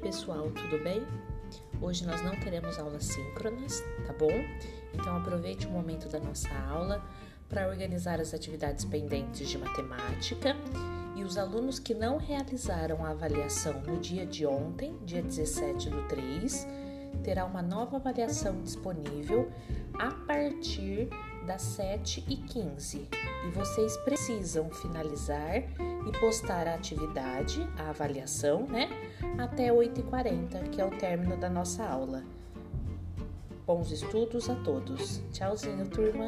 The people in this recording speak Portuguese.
pessoal, tudo bem? Hoje nós não teremos aulas síncronas, tá bom? Então aproveite o momento da nossa aula para organizar as atividades pendentes de matemática e os alunos que não realizaram a avaliação no dia de ontem, dia 17 do 3, terá uma nova avaliação disponível a partir das 7h15 e vocês precisam finalizar e postar a atividade, a avaliação, né? Até 8h40, que é o término da nossa aula. Bons estudos a todos. Tchauzinho, turma!